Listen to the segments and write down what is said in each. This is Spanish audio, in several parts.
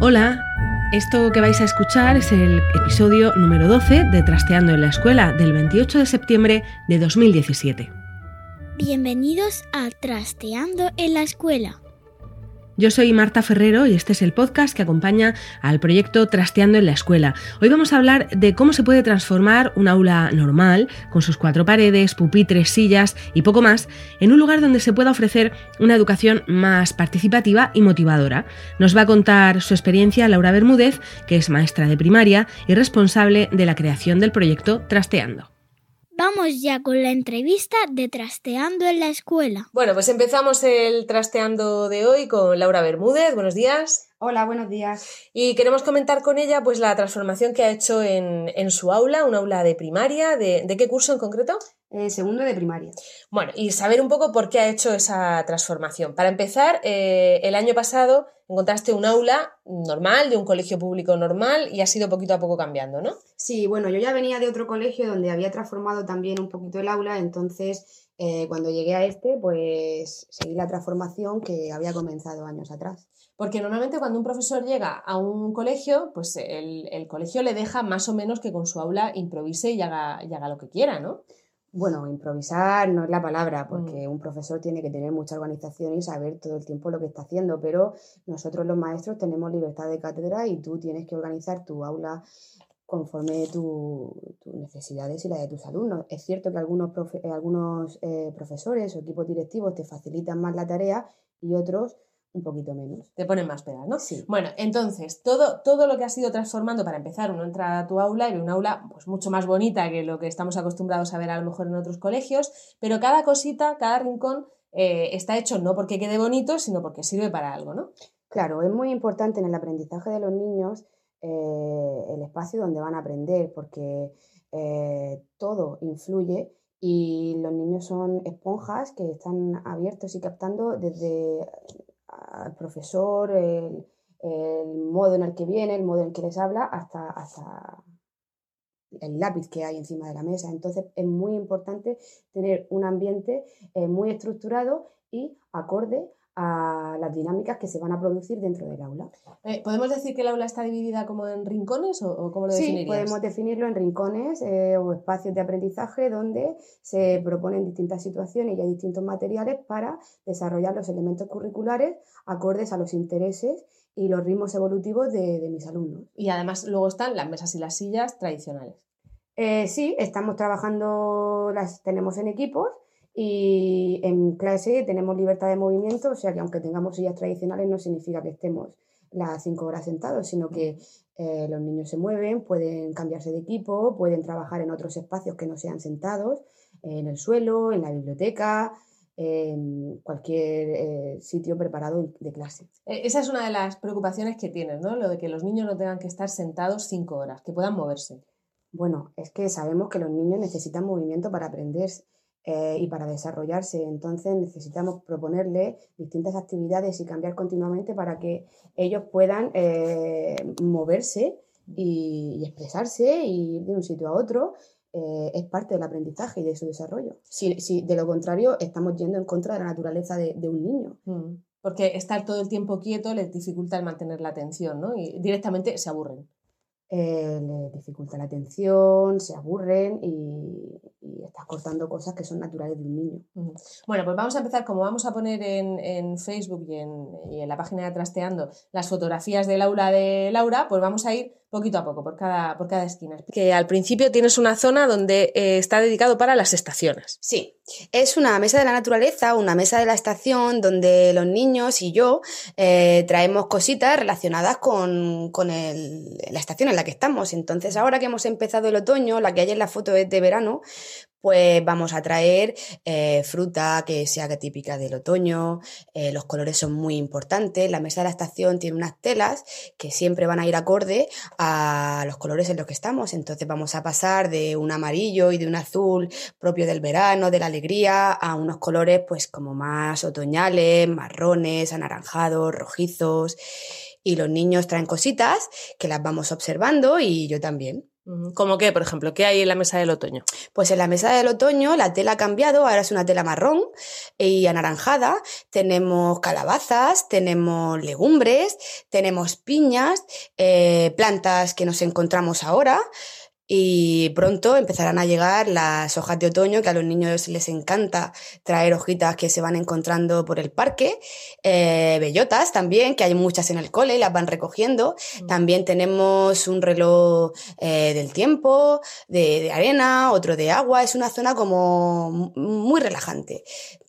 Hola, esto que vais a escuchar es el episodio número 12 de Trasteando en la Escuela del 28 de septiembre de 2017. Bienvenidos a Trasteando en la Escuela. Yo soy Marta Ferrero y este es el podcast que acompaña al proyecto Trasteando en la Escuela. Hoy vamos a hablar de cómo se puede transformar un aula normal, con sus cuatro paredes, pupitres, sillas y poco más, en un lugar donde se pueda ofrecer una educación más participativa y motivadora. Nos va a contar su experiencia Laura Bermúdez, que es maestra de primaria y responsable de la creación del proyecto Trasteando. Vamos ya con la entrevista de Trasteando en la Escuela. Bueno, pues empezamos el Trasteando de hoy con Laura Bermúdez. Buenos días. Hola, buenos días. Y queremos comentar con ella pues la transformación que ha hecho en, en su aula, un aula de primaria. ¿De, de qué curso en concreto? Eh, segundo de primaria. Bueno, y saber un poco por qué ha hecho esa transformación. Para empezar, eh, el año pasado encontraste un aula normal, de un colegio público normal, y ha sido poquito a poco cambiando, ¿no? Sí, bueno, yo ya venía de otro colegio donde había transformado también un poquito el aula, entonces eh, cuando llegué a este, pues seguí la transformación que había comenzado años atrás. Porque normalmente cuando un profesor llega a un colegio, pues el, el colegio le deja más o menos que con su aula improvise y haga, y haga lo que quiera, ¿no? Bueno, improvisar no es la palabra, porque un profesor tiene que tener mucha organización y saber todo el tiempo lo que está haciendo, pero nosotros los maestros tenemos libertad de cátedra y tú tienes que organizar tu aula conforme tus necesidades y las de tus alumnos. Es cierto que algunos, profe- algunos eh, profesores o equipos directivos te facilitan más la tarea y otros un poquito menos. Te ponen más pegas, ¿no? Sí. Bueno, entonces, todo, todo lo que has ido transformando para empezar, uno entra a tu aula y ve un aula pues, mucho más bonita que lo que estamos acostumbrados a ver a lo mejor en otros colegios, pero cada cosita, cada rincón eh, está hecho no porque quede bonito, sino porque sirve para algo, ¿no? Claro, es muy importante en el aprendizaje de los niños eh, el espacio donde van a aprender, porque eh, todo influye y los niños son esponjas que están abiertos y captando desde al profesor, el, el modo en el que viene, el modo en el que les habla, hasta, hasta el lápiz que hay encima de la mesa. Entonces es muy importante tener un ambiente eh, muy estructurado y acorde a las dinámicas que se van a producir dentro del aula. Eh, ¿Podemos decir que el aula está dividida como en rincones o, o cómo lo Sí, definirías? podemos definirlo en rincones eh, o espacios de aprendizaje donde se proponen distintas situaciones y hay distintos materiales para desarrollar los elementos curriculares acordes a los intereses y los ritmos evolutivos de, de mis alumnos. Y además luego están las mesas y las sillas tradicionales. Eh, sí, estamos trabajando, las tenemos en equipos y en clase tenemos libertad de movimiento, o sea que aunque tengamos sillas tradicionales no significa que estemos las cinco horas sentados, sino que eh, los niños se mueven, pueden cambiarse de equipo, pueden trabajar en otros espacios que no sean sentados, en el suelo, en la biblioteca, en cualquier eh, sitio preparado de clase. Eh, Esa es una de las preocupaciones que tienes, ¿no? Lo de que los niños no tengan que estar sentados cinco horas, que puedan moverse. Bueno, es que sabemos que los niños necesitan movimiento para aprender eh, y para desarrollarse, entonces necesitamos proponerles distintas actividades y cambiar continuamente para que ellos puedan eh, moverse y, y expresarse y ir de un sitio a otro. eh, es parte del aprendizaje y de su desarrollo. Si, si de lo contrario estamos yendo en contra de la naturaleza de, de un niño. Mm. Porque estar todo el tiempo quieto les dificulta el mantener la atención, ¿no? Y directamente se aburren. Eh, dificulta la atención, se aburren y, y, estás cortando cosas que son naturales de un niño. Bueno, pues vamos a empezar, como vamos a poner en, en Facebook y en, y en, la página de Trasteando las fotografías del aula de Laura, pues vamos a ir poquito a poco por cada, por cada esquina. Que al principio tienes una zona donde eh, está dedicado para las estaciones. Sí, es una mesa de la naturaleza, una mesa de la estación donde los niños y yo eh, traemos cositas relacionadas con, con el, la estación en la que estamos. Entonces, ahora que hemos empezado el otoño, la que hay en la foto es de verano, pues vamos a traer eh, fruta que sea típica del otoño, eh, los colores son muy importantes, la mesa de la estación tiene unas telas que siempre van a ir acorde a los colores en los que estamos, entonces vamos a pasar de un amarillo y de un azul propio del verano, de la alegría, a unos colores pues como más otoñales, marrones, anaranjados, rojizos, y los niños traen cositas que las vamos observando y yo también. ¿Cómo qué, por ejemplo? ¿Qué hay en la mesa del otoño? Pues en la mesa del otoño la tela ha cambiado, ahora es una tela marrón y anaranjada. Tenemos calabazas, tenemos legumbres, tenemos piñas, eh, plantas que nos encontramos ahora. Y pronto empezarán a llegar las hojas de otoño, que a los niños les encanta traer hojitas que se van encontrando por el parque. Eh, bellotas también, que hay muchas en el cole y las van recogiendo. Mm. También tenemos un reloj eh, del tiempo, de, de arena, otro de agua. Es una zona como muy relajante.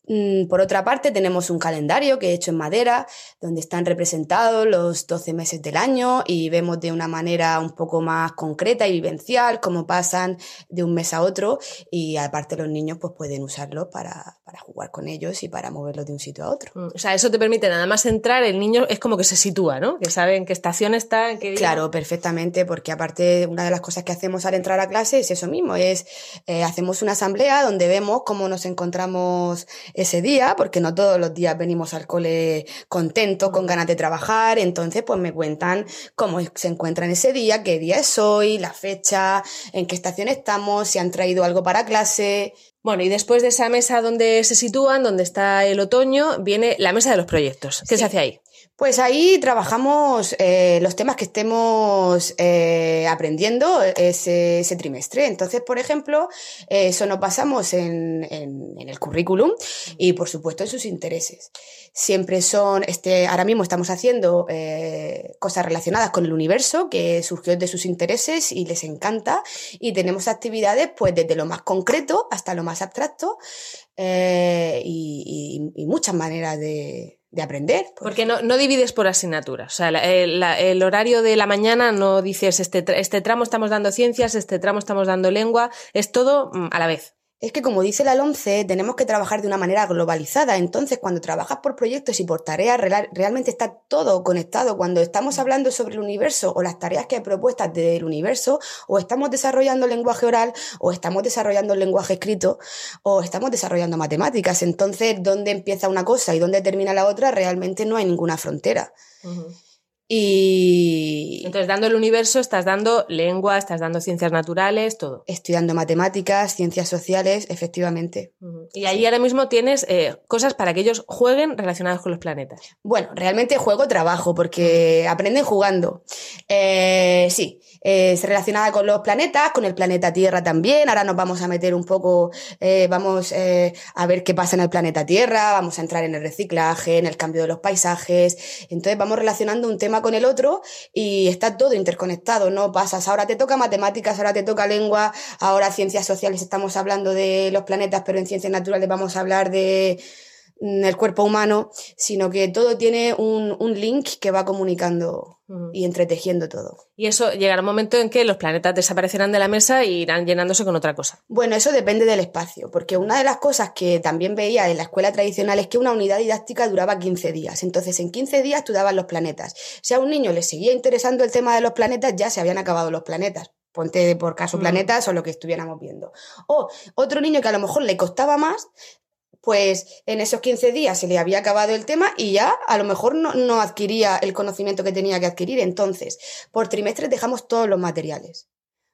Mm, por otra parte, tenemos un calendario que he hecho en madera, donde están representados los 12 meses del año y vemos de una manera un poco más concreta y vivencial cómo pasan de un mes a otro y aparte los niños pues pueden usarlo para, para jugar con ellos y para moverlos de un sitio a otro. Mm, o sea, eso te permite nada más entrar, el niño es como que se sitúa, ¿no? Que sabe en qué estación está, en qué día. Claro, perfectamente, porque aparte una de las cosas que hacemos al entrar a clase es eso mismo, es eh, hacemos una asamblea donde vemos cómo nos encontramos ese día, porque no todos los días venimos al cole contentos, con ganas de trabajar, entonces pues me cuentan cómo se encuentran ese día, qué día es hoy, la fecha, en qué estación estamos, si han traído algo para clase. Bueno, y después de esa mesa donde se sitúan, donde está el otoño, viene la mesa de los proyectos. ¿Qué se hace ahí? Pues ahí trabajamos eh, los temas que estemos eh, aprendiendo ese, ese, trimestre. Entonces, por ejemplo, eh, eso nos basamos en, en, en, el currículum y, por supuesto, en sus intereses. Siempre son, este, ahora mismo estamos haciendo eh, cosas relacionadas con el universo que surgió de sus intereses y les encanta. Y tenemos actividades, pues, desde lo más concreto hasta lo más abstracto y, y, y muchas maneras de de aprender. Pues. Porque no, no, divides por asignaturas. O sea, el, el, horario de la mañana no dices este, este tramo estamos dando ciencias, este tramo estamos dando lengua, es todo mm, a la vez. Es que como dice la LOMCE, tenemos que trabajar de una manera globalizada. Entonces, cuando trabajas por proyectos y por tareas, realmente está todo conectado. Cuando estamos hablando sobre el universo o las tareas que hay propuestas del universo, o estamos desarrollando el lenguaje oral, o estamos desarrollando el lenguaje escrito, o estamos desarrollando matemáticas. Entonces, ¿dónde empieza una cosa y dónde termina la otra? Realmente no hay ninguna frontera. Uh -huh. Y. Entonces, dando el universo, estás dando lengua, estás dando ciencias naturales, todo. Estudiando matemáticas, ciencias sociales, efectivamente. Uh -huh. Y ahí ahora mismo tienes eh, cosas para que ellos jueguen relacionadas con los planetas. Bueno, realmente juego, trabajo, porque aprenden jugando. Eh, sí, es relacionada con los planetas, con el planeta Tierra también. Ahora nos vamos a meter un poco, eh, vamos eh, a ver qué pasa en el planeta Tierra, vamos a entrar en el reciclaje, en el cambio de los paisajes. Entonces, vamos relacionando un tema con el otro y está todo interconectado, ¿no? Pasas, ahora te toca matemáticas, ahora te toca lengua, ahora ciencias sociales estamos hablando de los planetas, pero en ciencias naturales vamos a hablar de el cuerpo humano, sino que todo tiene un, un link que va comunicando y entretejiendo todo. Y eso llegará un momento en que los planetas desaparecerán de la mesa e irán llenándose con otra cosa. Bueno, eso depende del espacio, porque una de las cosas que también veía en la escuela tradicional es que una unidad didáctica duraba 15 días. Entonces, en 15 días tú dabas los planetas. Si a un niño le seguía interesando el tema de los planetas, ya se habían acabado los planetas ponte por caso planetas mm. o lo que estuviéramos viendo. O otro niño que a lo mejor le costaba más, pues en esos 15 días se le había acabado el tema y ya a lo mejor no, adquiría el conocimiento que tenía que adquirir. Entonces, por trimestres dejamos todos los materiales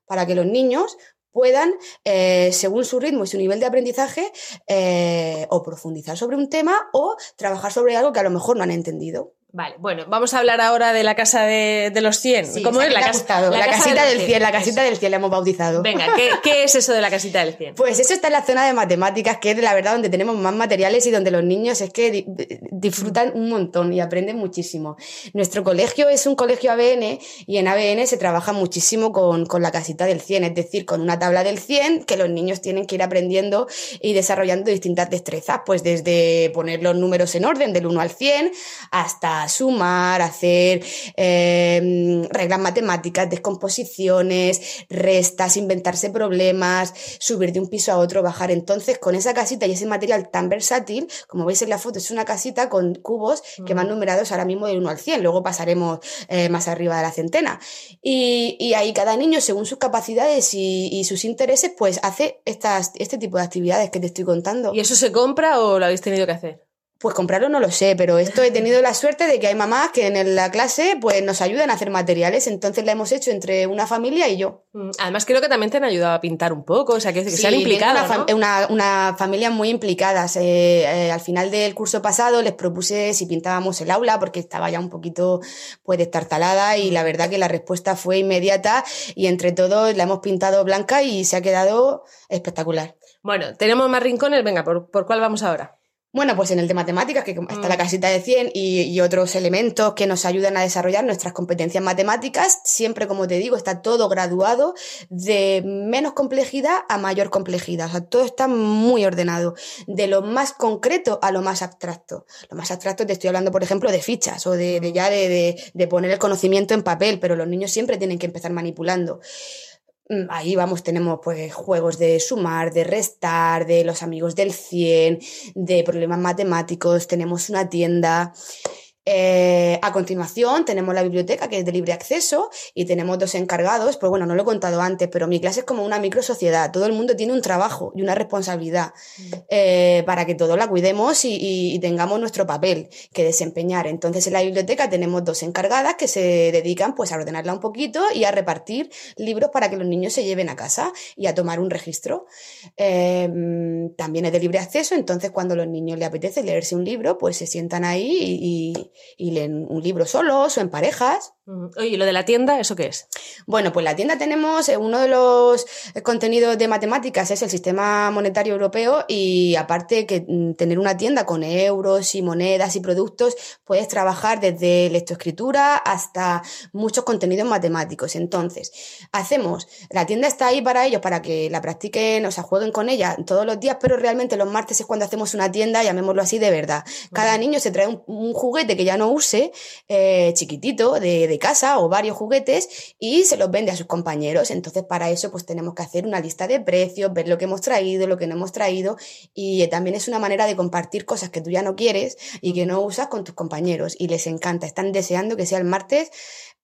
para que los niños puedan, eh, según su ritmo y su nivel de aprendizaje, eh, o profundizar sobre un tema o trabajar sobre algo que a lo mejor no han entendido. Vale, bueno, vamos a hablar ahora de la casa de, los 100. ¿Cómo es la, casa, la, casita del 100? La casita del 100 la hemos bautizado. Venga, ¿qué, es eso de la casita del 100? Pues eso está en la zona de matemáticas, que es la verdad donde tenemos más materiales y donde los niños es que disfrutan un montón y aprenden muchísimo. Nuestro colegio es un colegio ABN y en ABN se trabaja muchísimo con, con la casita del 100, es decir, con una tabla del 100 que los niños tienen que ir aprendiendo y desarrollando distintas destrezas, pues desde poner los números en orden del 1 al 100 hasta sumar, hacer em, reglas matemáticas, descomposiciones, restas, inventarse problemas, subir de un piso a otro, bajar. Entonces, con esa casita y ese material tan versátil, como veis en la foto, es una casita con cubos que van numerados ahora mismo del 1 al 100, luego pasaremos eh, más arriba de la centena. Y, ahí cada niño, según sus capacidades y, y, sus intereses, pues hace estas, este tipo de actividades que te estoy contando. ¿Y eso se compra o lo habéis tenido que hacer? Pues comprarlo no lo sé, pero esto he tenido la suerte de que hay mamás que en la clase pues nos ayudan a hacer materiales, entonces la hemos hecho entre una familia y yo. Mm, además creo que también te han ayudado a pintar un poco, o sea, que, se han implicado. Una, una, familia muy implicada. Eh, eh, al final del curso pasado les propuse si pintábamos el aula porque estaba ya un poquito pues destartalada y la verdad que la respuesta fue inmediata y entre todos la hemos pintado blanca y se ha quedado espectacular. Bueno, tenemos más rincones, venga, ¿por, por cuál vamos ahora? Bueno, pues en el de matemáticas, que está la mm. casita de 100 y, otros elementos que nos ayudan a desarrollar nuestras competencias matemáticas, siempre, como te digo, está todo graduado de menos complejidad a mayor complejidad. O sea, todo está muy ordenado, de lo más concreto a lo más abstracto. Lo más abstracto te estoy hablando, por ejemplo, de fichas o de, de ya de, de poner el conocimiento en papel, pero los niños siempre tienen que empezar manipulando. Mm, ahí vamos, tenemos pues juegos de sumar, de restar, de los amigos del 100, de problemas matemáticos, tenemos una tienda. Eh, a continuación tenemos la biblioteca que es de libre acceso y tenemos dos encargados, pues bueno, no lo he contado antes, pero mi clase es como una micro sociedad, todo el mundo tiene un trabajo y una responsabilidad mm. eh, para que todos la cuidemos y, tengamos nuestro papel que desempeñar. Entonces en la biblioteca tenemos dos encargadas que se dedican pues a ordenarla un poquito y a repartir libros para que los niños se lleven a casa y a tomar un registro. Em, también es de libre acceso, entonces cuando a los niños les apetece leerse un libro, pues se sientan ahí y y leen un libro solos o en parejas. Oye, ¿y lo de la tienda, eso qué es? Bueno, pues la tienda tenemos, eh, uno de los eh, contenidos de matemáticas es el sistema monetario europeo y aparte que mm, tener una tienda con euros y monedas y productos, puedes trabajar desde lectoescritura hasta muchos contenidos matemáticos. Entonces, hacemos, la tienda está ahí para ellos, para que la practiquen, o sea, jueguen con ella todos los días, pero realmente los martes es cuando hacemos una tienda, llamémoslo así, de verdad. Cada niño se trae un, juguete que ya no use, eh, chiquitito, de de casa o varios juguetes y se los vende a sus compañeros. Entonces, para eso, pues tenemos que hacer una lista de precios, ver lo que hemos traído, lo que no hemos traído y también es una manera de compartir cosas que tú ya no quieres y que no usas con tus compañeros y les encanta. Están deseando que sea el martes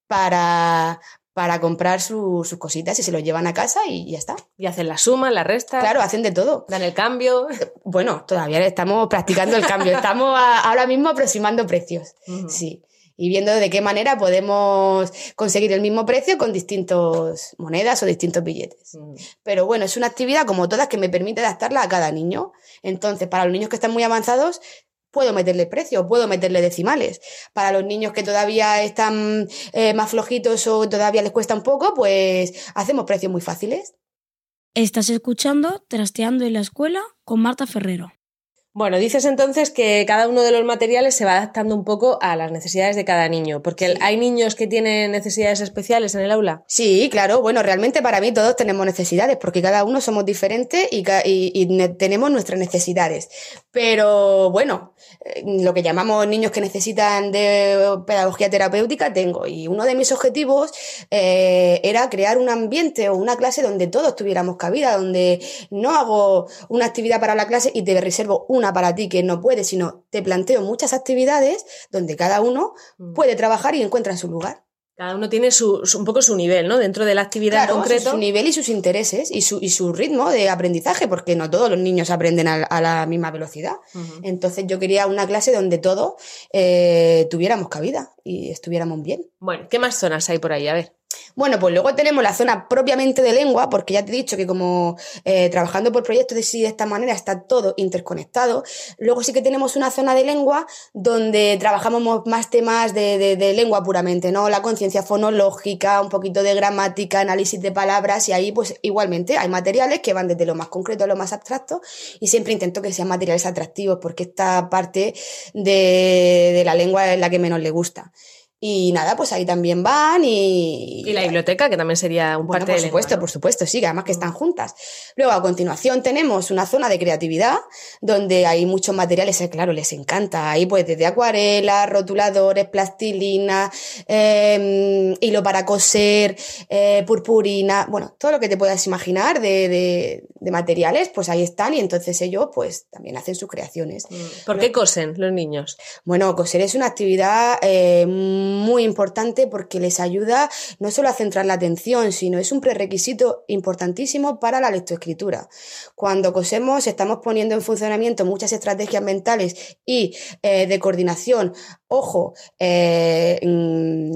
para, para comprar sus cositas y se los llevan a casa y ya está. Y hacen la suma, la resta. Claro, hacen de todo. Dan el cambio. Bueno, todavía estamos practicando el cambio. Estamos ahora mismo aproximando precios. Sí y viendo de qué manera podemos conseguir el mismo precio con distintas monedas o distintos billetes. Mm. Pero bueno, es una actividad como todas que me permite adaptarla a cada niño. Entonces, para los niños que están muy avanzados, puedo meterle precio, puedo meterle decimales. Para los niños que todavía están eh, más flojitos o todavía les cuesta un poco, pues hacemos precios muy fáciles. Estás escuchando Trasteando en la Escuela con Marta Ferrero. Bueno, dices entonces que cada uno de los materiales se va adaptando un poco a las necesidades de cada niño, porque hay niños que tienen necesidades especiales en el aula. Sí, claro, bueno, realmente para mí todos tenemos necesidades, porque cada uno somos diferentes y, tenemos nuestras necesidades. Pero bueno, eh, lo que llamamos niños que necesitan de pedagogía terapéutica tengo, y uno de mis objetivos eh, era crear un ambiente o una clase donde todos tuviéramos cabida, donde no hago una actividad para la clase y te reservo una para ti que no puedes, sino te planteo muchas actividades donde cada uno mm. puede trabajar y encuentra su lugar. Cada uno tiene su, un poco su nivel, ¿no? Dentro de la actividad claro, concreto. Su nivel y sus intereses y su, y su ritmo de aprendizaje, porque no todos los niños aprenden a, la misma velocidad. Entonces yo quería una clase donde todos eh, tuviéramos cabida y estuviéramos bien. Bueno, ¿qué más zonas hay por ahí? A ver. Bueno, pues luego tenemos la zona propiamente de lengua, porque ya te he dicho que como eh, trabajando por proyectos de sí de esta manera está todo interconectado. Luego sí que tenemos una zona de lengua donde trabajamos más temas de, de lengua puramente, ¿no? La conciencia fonológica, un poquito de gramática, análisis de palabras, y ahí pues igualmente hay materiales que van desde lo más concreto a lo más abstracto, y siempre intento que sean materiales atractivos, porque esta parte de, de la lengua es la que menos le gusta. Y nada, pues ahí también van y... Y la biblioteca, que también sería un bueno, parte por supuesto, por supuesto, sí, que además que están juntas. Luego, a continuación, tenemos una zona de creatividad, donde hay muchos materiales, eh, claro, les encanta. Ahí pues desde acuarelas, rotuladores, plastilina, eh, hilo para coser, eh, purpurina, bueno, todo lo que te puedas imaginar de, de, de, materiales, pues ahí están y entonces ellos pues también hacen sus creaciones. ¿Por qué cosen los niños? Bueno, coser es una actividad eh, muy importante porque les ayuda no solo a centrar la atención, sino es un prerequisito importantísimo para la lectoescritura. Cuando cosemos estamos poniendo en funcionamiento muchas estrategias mentales y eh, de coordinación, ojo, eh,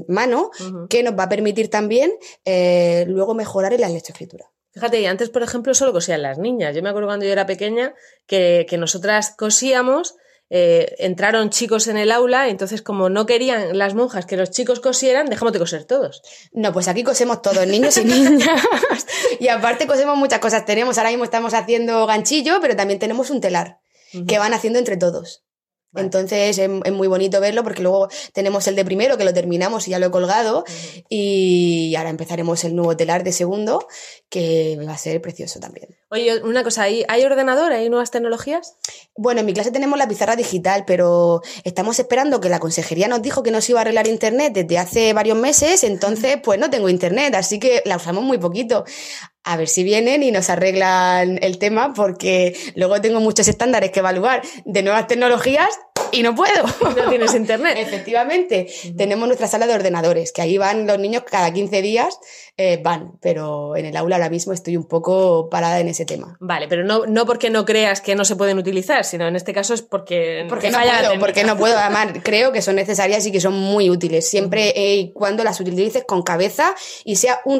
mano, uh -huh. que nos va a permitir también eh, luego mejorar en la lectoescritura. Fíjate, y antes, por ejemplo, solo cosían las niñas. Yo me acuerdo cuando yo era pequeña que, que nosotras cosíamos eh, entraron chicos en el aula, entonces como no querían las monjas que los chicos cosieran, dejamos de coser todos. No, pues aquí cosemos todos, niños y niñas. y aparte cosemos muchas cosas. Tenemos, ahora mismo estamos haciendo ganchillo, pero también tenemos un telar uh -huh. que van haciendo entre todos. Vale. Entonces es, es, muy bonito verlo porque luego tenemos el de primero que lo terminamos y ya lo he colgado y ahora empezaremos el nuevo telar de segundo que va a ser precioso también. Oye, una cosa, ¿hay, ¿hay ordenador? ¿Hay nuevas tecnologías? Bueno, en mi clase tenemos la pizarra digital, pero estamos esperando que la consejería nos dijo que nos iba a arreglar internet desde hace varios meses, entonces pues no tengo internet, así que la usamos muy poquito a ver si vienen y nos arreglan el tema, porque luego tengo muchos estándares que evaluar de nuevas tecnologías y no puedo. No tienes internet. Efectivamente. Uh -huh. Tenemos nuestra sala de ordenadores, que ahí van los niños cada 15 días, eh, van, pero en el aula ahora mismo estoy un poco parada en ese tema. Vale, pero no, no porque no creas que no se pueden utilizar, sino en este caso es porque... Porque no puedo, porque no puedo. Además, creo que son necesarias y que son muy útiles, siempre y eh, cuando las utilices con cabeza y sea un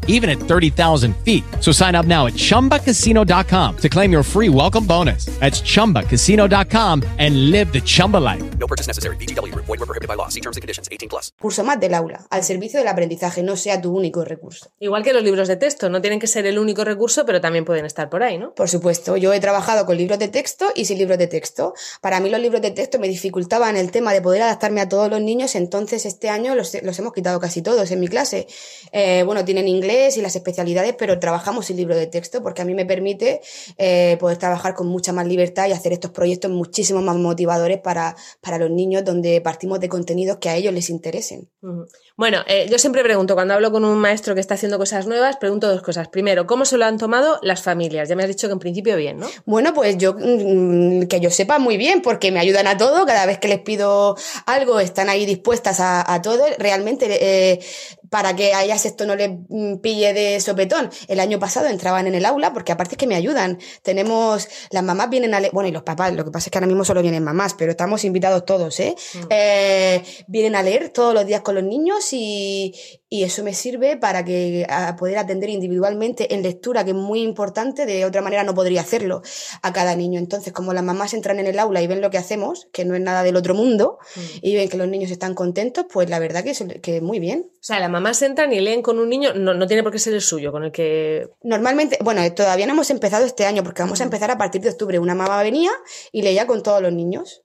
even at 30,000 feet. So sign up now at ChumbaCasino.com to claim your free welcome bonus. That's ChumbaCasino.com and live the Chumba life. No purchase necessary. BGW. Void were prohibited by law. See terms and conditions. 18 plus. Curso más del aula, al servicio del aprendizaje, no sea tu único recurso. Igual que los libros de texto, no tienen que ser el único recurso, pero también pueden estar por ahí, ¿no? Por supuesto, yo he trabajado con libros de texto y sin libros de texto. Para mí los libros de texto me dificultaban el tema de poder adaptarme a todos los niños, entonces este año los, los hemos quitado casi todos en mi clase. Eh, bueno, tienen inglés y las especialidades pero trabajamos sin libro de texto porque a mí me permite eh, poder trabajar con mucha más libertad y hacer estos proyectos muchísimo más motivadores para, para los niños donde partimos de contenidos que a ellos les interesen. Uh -huh. Bueno, eh, yo siempre pregunto, cuando hablo con un maestro que está haciendo cosas nuevas, pregunto dos cosas. Primero, ¿cómo se lo han tomado las familias? Ya me has dicho que en principio bien, ¿no? Bueno, pues yo, mm, que yo sepa muy bien, porque me ayudan a todo, cada vez que les pido algo están ahí dispuestas a, a todo. Realmente, eh, para que a ellas esto no les pille de sopetón. El año pasado entraban en el aula, porque aparte es que me ayudan. Tenemos, las mamás vienen a leer, bueno, y los papás, lo que pasa es que ahora mismo solo vienen mamás, pero estamos invitados todos, ¿eh? Mm. eh vienen a leer todos los días con los niños y, y eso me sirve para que a poder atender individualmente en lectura, que es muy importante, de otra manera no podría hacerlo a cada niño. Entonces, como las mamás entran en el aula y ven lo que hacemos, que no es nada del otro mundo, mm. y ven que los niños están contentos, pues la verdad que, es, que muy bien. O sea, las mamás entran y leen con un niño, no, no tiene por qué ser el suyo, con el que... Normalmente, bueno, todavía no hemos empezado este año, porque vamos a empezar a partir de octubre. Una mamá venía y leía con todos los niños.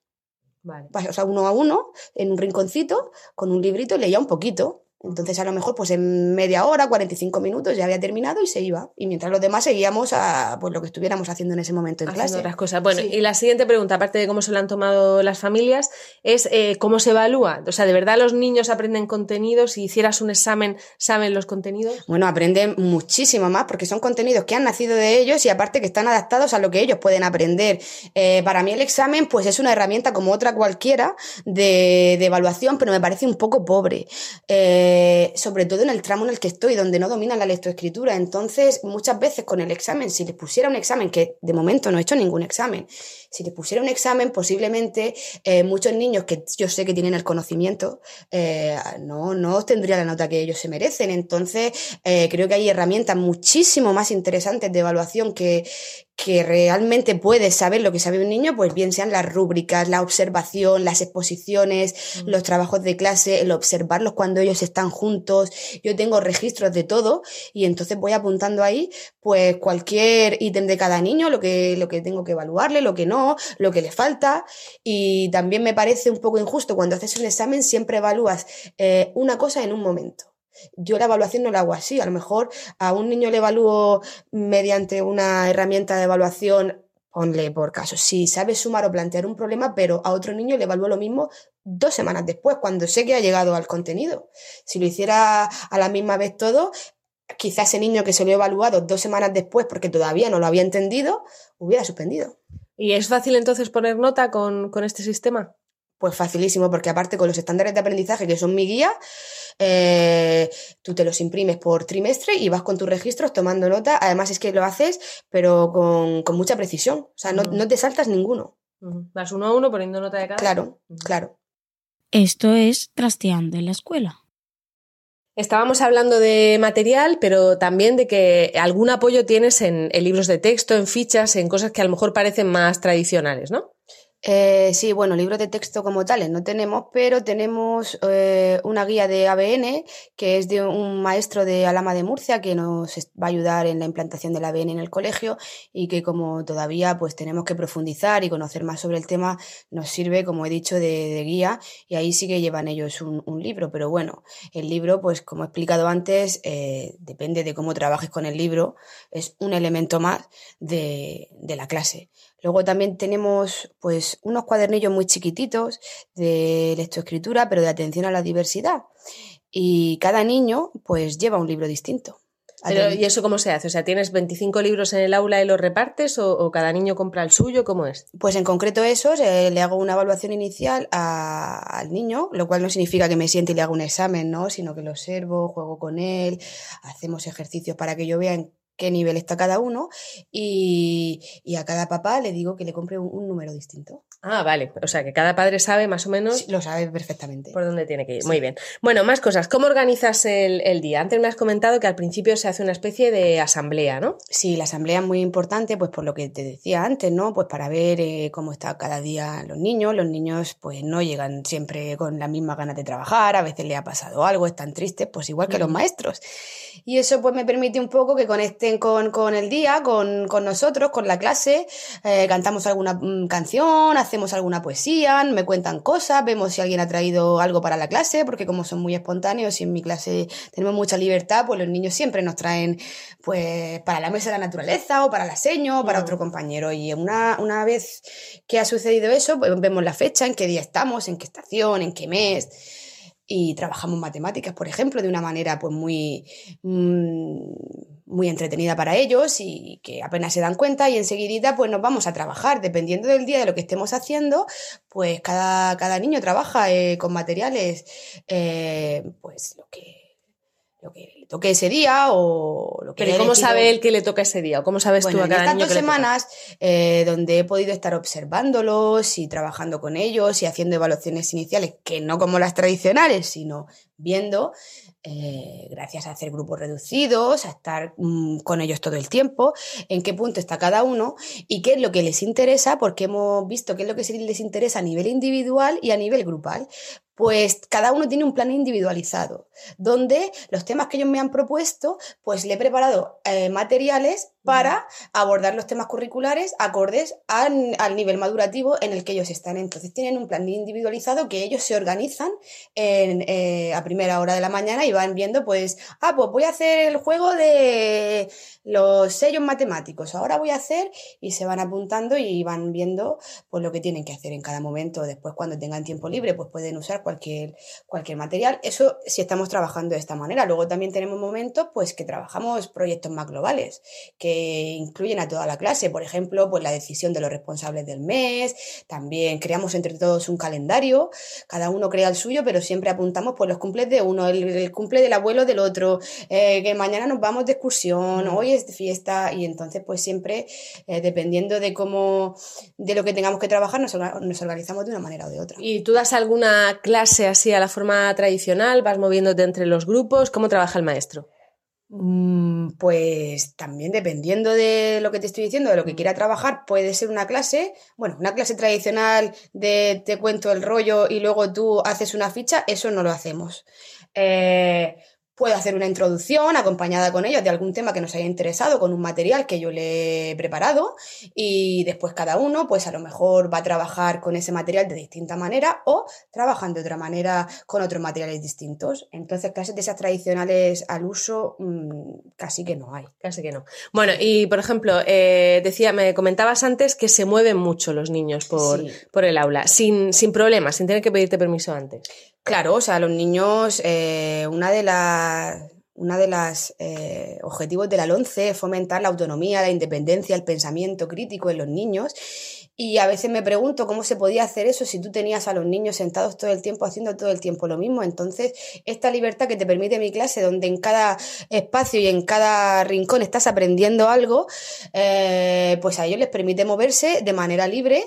Vale. O sea, uno a uno, en un rinconcito, con un librito, leía un poquito. Entonces, a lo mejor, pues en media hora, 45 minutos ya había terminado y se iba. Y mientras los demás seguíamos a pues, lo que estuviéramos haciendo en ese momento en Haciendo clase. otras cosas. Bueno, Sí. y la siguiente pregunta, aparte de cómo se lo han tomado las familias, es eh, cómo se evalúa. O sea, ¿de verdad los niños aprenden contenidos? Si hicieras un examen, ¿saben los contenidos? Bueno, aprenden muchísimo más porque son contenidos que han nacido de ellos y aparte que están adaptados a lo que ellos pueden aprender. Eh, para mí el examen pues es una herramienta como otra cualquiera de, de evaluación, pero me parece un poco pobre. Eh, sobre todo en el tramo en el que estoy, donde no dominan la lectoescritura. Entonces, muchas veces con el examen, si les pusiera un examen, que de momento no he hecho ningún examen, si les pusiera un examen, posiblemente eh, muchos niños que yo sé que tienen el conocimiento eh, no, no obtendrían la nota que ellos se merecen. Entonces, eh, creo que hay herramientas muchísimo más interesantes de evaluación que, que realmente puedes saber lo que sabe un niño, pues bien sean las rúbricas, la observación, las exposiciones, los trabajos de clase, el observarlos cuando ellos están juntos. Yo tengo registros de todo y entonces voy apuntando ahí pues cualquier ítem de cada niño, lo que, lo que tengo que evaluarle, lo que no, lo que le falta. Y también me parece un poco injusto cuando haces un examen siempre evalúas eh, una cosa en un momento. Yo la evaluación no la hago así. A lo mejor a un niño le evalúo mediante una herramienta de evaluación, ponle por caso, si sabe sumar o plantear un problema, pero a otro niño le evalúo lo mismo dos semanas después, cuando sé que ha llegado al contenido. Si lo hiciera a la misma vez todo, quizás ese niño que se lo he evaluado dos semanas después porque todavía no lo había entendido, hubiera suspendido. ¿Y es fácil entonces poner nota con, con este sistema? Pues facilísimo, porque aparte con los estándares de aprendizaje que son mi guía, eh, tú te los imprimes por trimestre y vas con tus registros tomando nota. Además es que lo haces, pero con, con mucha precisión. O sea, no, no te saltas ninguno. Vas uno a uno poniendo nota de cada. Claro, claro. Esto es Trasteando en la Escuela. Estábamos hablando de material, pero también de que algún apoyo tienes en, en libros de texto, en fichas, en cosas que a lo mejor parecen más tradicionales, ¿no? Eh, sí, bueno, libros de texto como tales no tenemos, pero tenemos eh, una guía de ABN que es de un maestro de Alama de Murcia que nos va a ayudar en la implantación del ABN en el colegio y que como todavía pues tenemos que profundizar y conocer más sobre el tema, nos sirve, como he dicho, de, de guía y ahí sí que llevan ellos un, un libro, pero bueno, el libro pues como he explicado antes, eh, depende de cómo trabajes con el libro, es un elemento más de, de la clase. Luego también tenemos pues unos cuadernillos muy chiquititos de lectoescritura, pero de atención a la diversidad. Y cada niño pues lleva un libro distinto. Pero, ¿Y eso cómo se hace? O sea, ¿tienes 25 libros en el aula y los repartes o, o cada niño compra el suyo? ¿Cómo es? Pues en concreto esos, eh, le hago una evaluación inicial a- al niño, lo cual no significa que me siente y le haga un examen, ¿no? Sino que lo observo, juego con él, hacemos ejercicios para que yo vea en qué nivel está cada uno y, y a cada papá le digo que le compre un, un número distinto. Ah, vale. O sea, que cada padre sabe más o menos Sí, Lo sabe perfectamente. por dónde tiene que ir. Sí. Muy bien. Bueno, más cosas. ¿Cómo organizas el, el día? Antes me has comentado que al principio se hace una especie de asamblea, ¿no? Sí, la asamblea es muy importante, pues por lo que te decía antes, ¿no? Pues para ver eh, cómo está cada día los niños. Los niños, pues no llegan siempre con las mismas ganas de trabajar, a veces le ha pasado algo, están tristes, pues igual que los maestros. Y eso pues me permite un poco que con, con el día, con, con nosotros, con la clase, eh, cantamos alguna mm, canción, hacemos alguna poesía, me cuentan cosas, vemos si alguien ha traído algo para la clase, porque como son muy espontáneos y en mi clase tenemos mucha libertad, pues los niños siempre nos traen pues para la mesa de la naturaleza o para la seño o para Mm. otro compañero. Y una, una vez que ha sucedido eso, pues vemos la fecha, en qué día estamos, en qué estación, en qué mes. Y trabajamos matemáticas, por ejemplo, de una manera pues muy, mm, muy entretenida para ellos y que apenas se dan cuenta y enseguidita pues nos vamos a trabajar. Dependiendo del día de lo que estemos haciendo, pues cada, cada niño trabaja eh, con materiales eh, pues lo que, lo que le toque ese día o lo que Pero ¿y cómo elegido. sabe él que le toca ese día? ¿O cómo sabes Bueno, tú a en cada estas niño dos que semanas eh, donde he podido estar observándolos y trabajando con ellos y haciendo evaluaciones iniciales, que no como las tradicionales, sino viendo, eh, gracias a hacer grupos reducidos, a estar mm, con ellos todo el tiempo, en qué punto está cada uno y qué es lo que les interesa, porque hemos visto qué es lo que les interesa a nivel individual y a nivel grupal. Pues cada uno tiene un plan individualizado, donde los temas que ellos me han propuesto, pues le he preparado eh, materiales para abordar los temas curriculares acordes al, al nivel madurativo en el que ellos están. Entonces tienen un plan individualizado que ellos se organizan en, eh, a primera hora de la mañana y van viendo, pues, ah, pues voy a hacer el juego de los sellos matemáticos, ahora voy a hacer y se van apuntando y van viendo pues lo que tienen que hacer en cada momento. Después cuando tengan tiempo libre, pues pueden usar cualquier, cualquier material. Eso si estamos trabajando de esta manera. Luego también tenemos momentos pues que trabajamos proyectos más globales, que incluyen a toda la clase. Por ejemplo, pues la decisión de los responsables del mes. También creamos entre todos un calendario. Cada uno crea el suyo, pero siempre apuntamos pues los cumples de uno, el, cumple del abuelo del otro, eh, que mañana nos vamos de excursión, hoy es de fiesta. Y entonces, pues siempre, eh, dependiendo de cómo, de lo que tengamos que trabajar, nos, nos organizamos de una manera o de otra. ¿Y tú das alguna clase así a la forma tradicional? ¿Vas moviéndote entre los grupos? ¿Cómo trabaja el maestro? Mm, pues también dependiendo de lo que te estoy diciendo, de lo que quiera trabajar, puede ser una clase, bueno, una clase tradicional de te cuento el rollo y luego tú haces una ficha, eso no lo hacemos. Eh, Puedo hacer una introducción acompañada con ellos de algún tema que nos haya interesado, con un material que yo le he preparado y después cada uno, pues a lo mejor va a trabajar con ese material de distinta manera o trabajan de otra manera con otros materiales distintos. Entonces, clases de esas tradicionales al uso mmm, casi que no hay. Casi que no. Bueno, y por ejemplo, eh, decía, me comentabas antes que se mueven mucho los niños por, sí. por el aula, sin, sin problemas, sin tener que pedirte permiso antes. Claro, o sea, los niños, eh, una de las una de los eh, objetivos de la LONCE es fomentar la autonomía, la independencia, el pensamiento crítico en los niños. Y a veces me pregunto cómo se podía hacer eso si tú tenías a los niños sentados todo el tiempo haciendo todo el tiempo lo mismo. Entonces, esta libertad que te permite mi clase, donde en cada espacio y en cada rincón estás aprendiendo algo, eh, pues a ellos les permite moverse de manera libre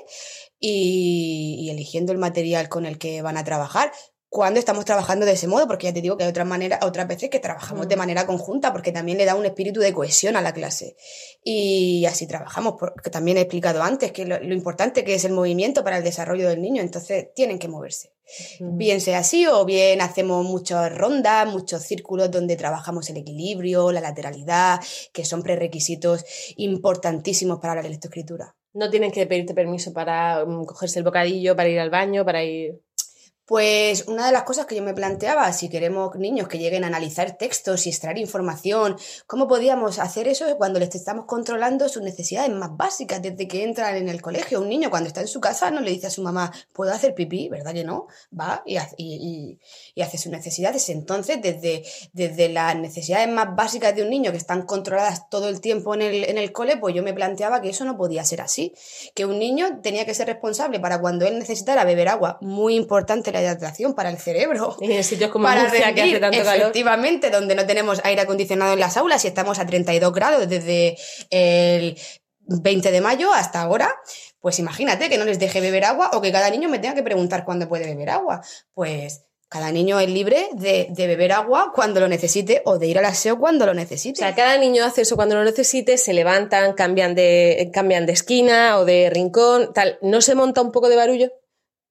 y eligiendo el material con el que van a trabajar cuando estamos trabajando de ese modo, porque ya te digo que hay otras maneras, otras veces que trabajamos de manera conjunta, porque también le da un espíritu de cohesión a la clase. Y así trabajamos, porque también he explicado antes que lo, lo importante que es el movimiento para el desarrollo del niño, entonces tienen que moverse. Bien sea así, o bien hacemos muchas rondas, muchos círculos donde trabajamos el equilibrio, la lateralidad, que son prerequisitos importantísimos para la lectoescritura. No tienen que pedirte permiso para um, cogerse el bocadillo, para ir al baño, para ir. Pues una de las cosas que yo me planteaba, si queremos niños que lleguen a analizar textos y extraer información, ¿cómo podíamos hacer eso cuando les estamos controlando sus necesidades más básicas desde que entran en el colegio? Un niño cuando está en su casa no le dice a su mamá, ¿puedo hacer pipí? ¿Verdad que no? Va y, hace, y, hace sus necesidades. Entonces, desde, desde las necesidades más básicas de un niño que están controladas todo el tiempo en el, en el cole, pues yo me planteaba que eso no podía ser así. Que un niño tenía que ser responsable para cuando él necesitara beber agua, muy importante la hidratación para el cerebro. Y en sitios como para Murcia, rendir, que hace tanto calor. efectivamente, donde no tenemos aire acondicionado en las aulas y estamos a 32 grados desde el 20 de mayo hasta ahora, pues imagínate que no les deje beber agua o que cada niño me tenga que preguntar cuándo puede beber agua. Pues cada niño es libre de, de, beber agua cuando lo necesite o de ir al aseo cuando lo necesite. O sea, cada niño hace eso cuando lo necesite, se levantan, cambian de, cambian de esquina o de rincón, tal. ¿No se monta un poco de barullo?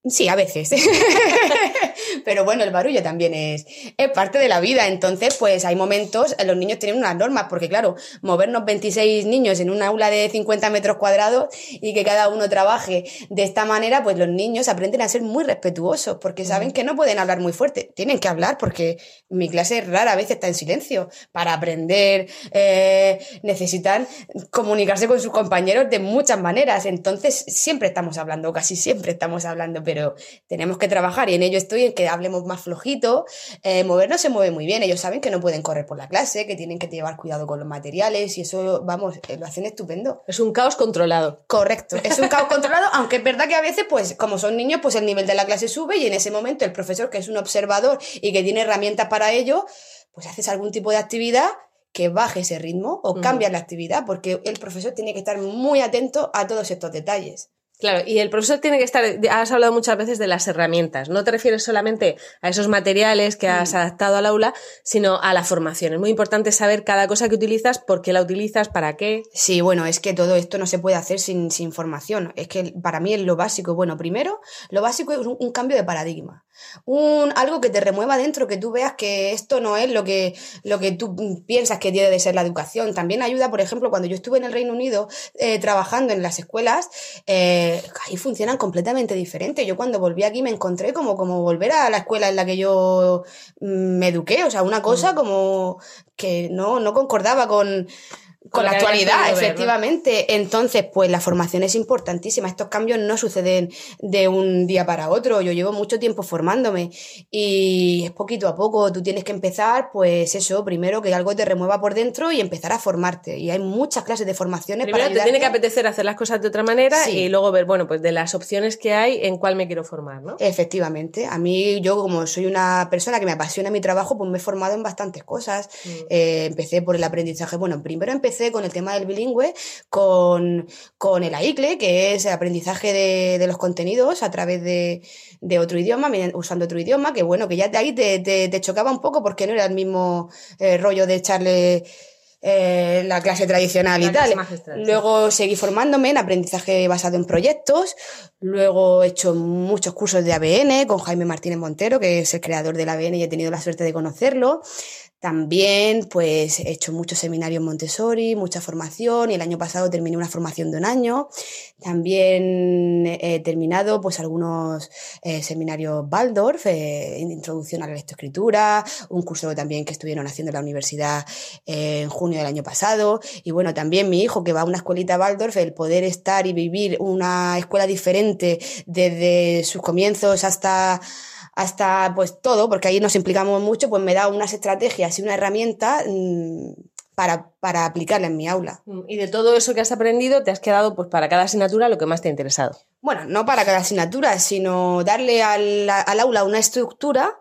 Sí, a veces. Pero bueno, el barullo también es, es, parte de la vida. Entonces, pues hay momentos, los niños tienen unas normas, porque claro, movernos 26 niños en un aula de 50 metros cuadrados y que cada uno trabaje de esta manera, pues los niños aprenden a ser muy respetuosos, porque saben que no pueden hablar muy fuerte. Tienen que hablar, porque mi clase rara vez está en silencio. Para aprender, eh, necesitan comunicarse con sus compañeros de muchas maneras. Entonces, siempre estamos hablando, casi siempre estamos hablando, pero tenemos que trabajar y en ello estoy en que hablemos más flojito. Eh, movernos se mueve muy bien. Ellos saben que no pueden correr por la clase, que tienen que llevar cuidado con los materiales y eso, vamos, eh, lo hacen estupendo. Es un caos controlado. Correcto, es un caos controlado, aunque es verdad que a veces, pues, como son niños, pues el nivel de la clase sube y en ese momento el profesor, que es un observador y que tiene herramientas para ello, pues haces algún tipo de actividad que baje ese ritmo o cambia la actividad, porque el profesor tiene que estar muy atento a todos estos detalles. Claro, y el profesor tiene que estar, has hablado muchas veces de las herramientas, no te refieres solamente a esos materiales que has mm. adaptado al aula, sino a la formación. Es muy importante saber cada cosa que utilizas, por qué la utilizas, para qué. Sí, bueno, es que todo esto no se puede hacer sin, sin formación. Es que para mí es lo básico. Bueno, primero, lo básico es un, un cambio de paradigma. Un, algo que te remueva dentro, que tú veas que esto no es lo que, lo que tú piensas que debe de ser la educación. También ayuda, por ejemplo, cuando yo estuve en el Reino Unido eh, trabajando en las escuelas, eh, ahí funcionan completamente diferente. Yo cuando volví aquí me encontré como, como volver a la escuela en la que yo mm, me eduqué, o sea, una cosa como que no, no concordaba con con la actualidad, efectivamente. Entonces, pues la formación es importantísima. Estos cambios no suceden de un día para otro. Yo llevo mucho tiempo formándome y es poquito a poco. Tú tienes que empezar, pues eso, primero que algo te remueva por dentro y empezar a formarte. Y hay muchas clases de formaciones primero para te tiene que apetecer hacer las cosas de otra manera y luego ver, bueno, pues de las opciones que hay, en cuál me quiero formar, ¿no? Efectivamente. A mí, yo como soy una persona que me apasiona mi trabajo, pues me he formado en bastantes cosas. Mm. Eh, empecé por el aprendizaje. Bueno, primero empecé con el tema del bilingüe, con, con el AICLE, que es el aprendizaje de, de los contenidos a través de, de, otro idioma, usando otro idioma, que bueno, que ya de ahí te, te, te chocaba un poco porque no era el mismo eh, rollo de echarle eh, la clase tradicional y tal. Luego seguí formándome en aprendizaje basado en proyectos. Luego he hecho muchos cursos de ABN con Jaime Martínez Montero, que es el creador del ABN y he tenido la suerte de conocerlo. También, pues, he hecho muchos seminarios Montessori, mucha formación, y el año pasado terminé una formación de un año. También he terminado, pues, algunos eh, seminarios Waldorf, eh, introducción a la lectoescritura, un curso también que estuvieron haciendo en la universidad en junio del año pasado. Y bueno, también mi hijo que va a una escuelita Waldorf, el poder estar y vivir una escuela diferente desde sus comienzos hasta hasta pues todo, porque ahí nos implicamos mucho, pues me da unas estrategias y una herramienta mmm, para, para aplicarla en mi aula. Y de todo eso que has aprendido, te has quedado pues para cada asignatura lo que más te ha interesado. Bueno, no para cada asignatura, sino darle al, al aula una estructura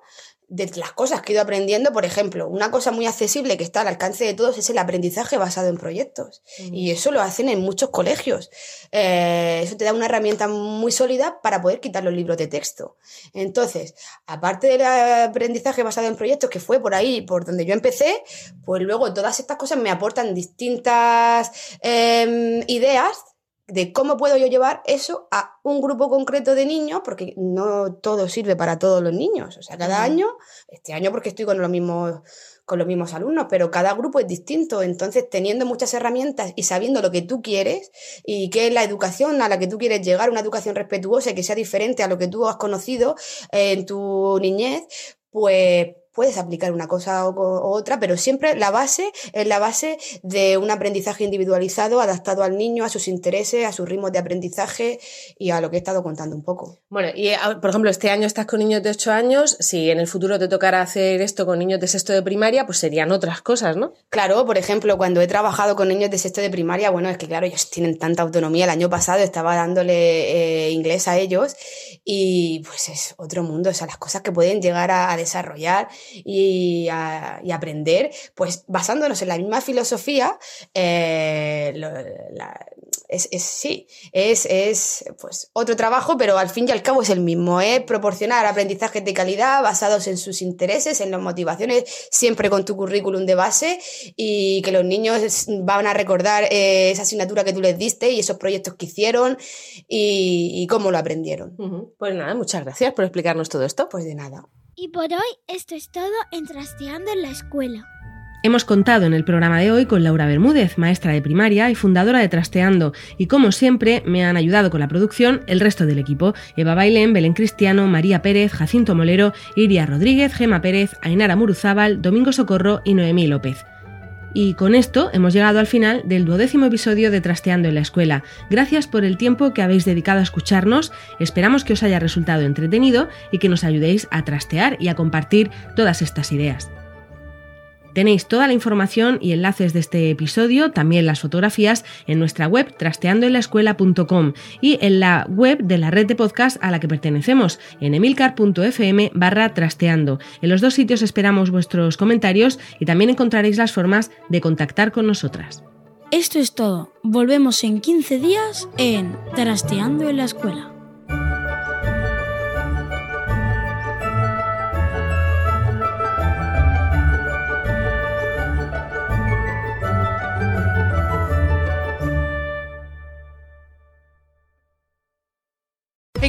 de las cosas que he ido aprendiendo, por ejemplo, una cosa muy accesible que está al alcance de todos es el aprendizaje basado en proyectos. Mm. Y eso lo hacen en muchos colegios. Eh, eso te da una herramienta muy sólida para poder quitar los libros de texto. Entonces, aparte del aprendizaje basado en proyectos, que fue por ahí, por donde yo empecé, pues luego todas estas cosas me aportan distintas eh, ideas de cómo puedo yo llevar eso a un grupo concreto de niños, porque no todo sirve para todos los niños. O sea, cada año, este año porque estoy con los mismos con los mismos alumnos, pero cada grupo es distinto. Entonces, teniendo muchas herramientas y sabiendo lo que tú quieres y qué es la educación a la que tú quieres llegar, una educación respetuosa y que sea diferente a lo que tú has conocido en tu niñez, pues puedes aplicar una cosa o, otra, pero siempre la base es la base de un aprendizaje individualizado, adaptado al niño, a sus intereses, a sus ritmos de aprendizaje y a lo que he estado contando un poco. Bueno, y ah, por ejemplo, este año estás con niños de 8 años, si en el futuro te tocara hacer esto con niños de sexto de primaria, pues serían otras cosas, ¿no? Claro, por ejemplo, cuando he trabajado con niños de sexto de primaria, bueno, es que claro, ellos tienen tanta autonomía. El año pasado estaba dándole eh, inglés a ellos y pues es otro mundo, o sea, las cosas que pueden llegar a, a desarrollar y, a, y aprender, pues basándonos en la misma filosofía, eh, lo, la, es, es, sí, es, es pues otro trabajo, pero al fin y al cabo es el mismo, es proporcionar aprendizajes de calidad basados en sus intereses, en las motivaciones, siempre con tu currículum de base y que los niños van a recordar eh, esa asignatura que tú les diste y esos proyectos que hicieron y, y cómo lo aprendieron. Uh -huh. Pues nada, muchas gracias por explicarnos todo esto. Pues de nada. Y por hoy esto es todo en Trasteando en la Escuela. Hemos contado en el programa de hoy con Laura Bermúdez, maestra de primaria y fundadora de Trasteando, y como siempre me han ayudado con la producción el resto del equipo, Eva Bailén, Belén Cristiano, María Pérez, Jacinto Molero, Iria Rodríguez, Gema Pérez, Ainara Muruzábal, Domingo Socorro y Noemí López. Y con esto hemos llegado al final del duodécimo episodio de Trasteando en la Escuela. Gracias por el tiempo que habéis dedicado a escucharnos, esperamos que os haya resultado entretenido y que nos ayudéis a trastear y a compartir todas estas ideas. Tenéis toda la información y enlaces de este episodio, también las fotografías, en nuestra web trasteandoenlaescuela.com y en la web de la red de podcast a la que pertenecemos, en emilcar.fm barra trasteando. En los dos sitios esperamos vuestros comentarios y también encontraréis las formas de contactar con nosotras. Esto es todo. Volvemos en 15 días en Trasteando en la Escuela.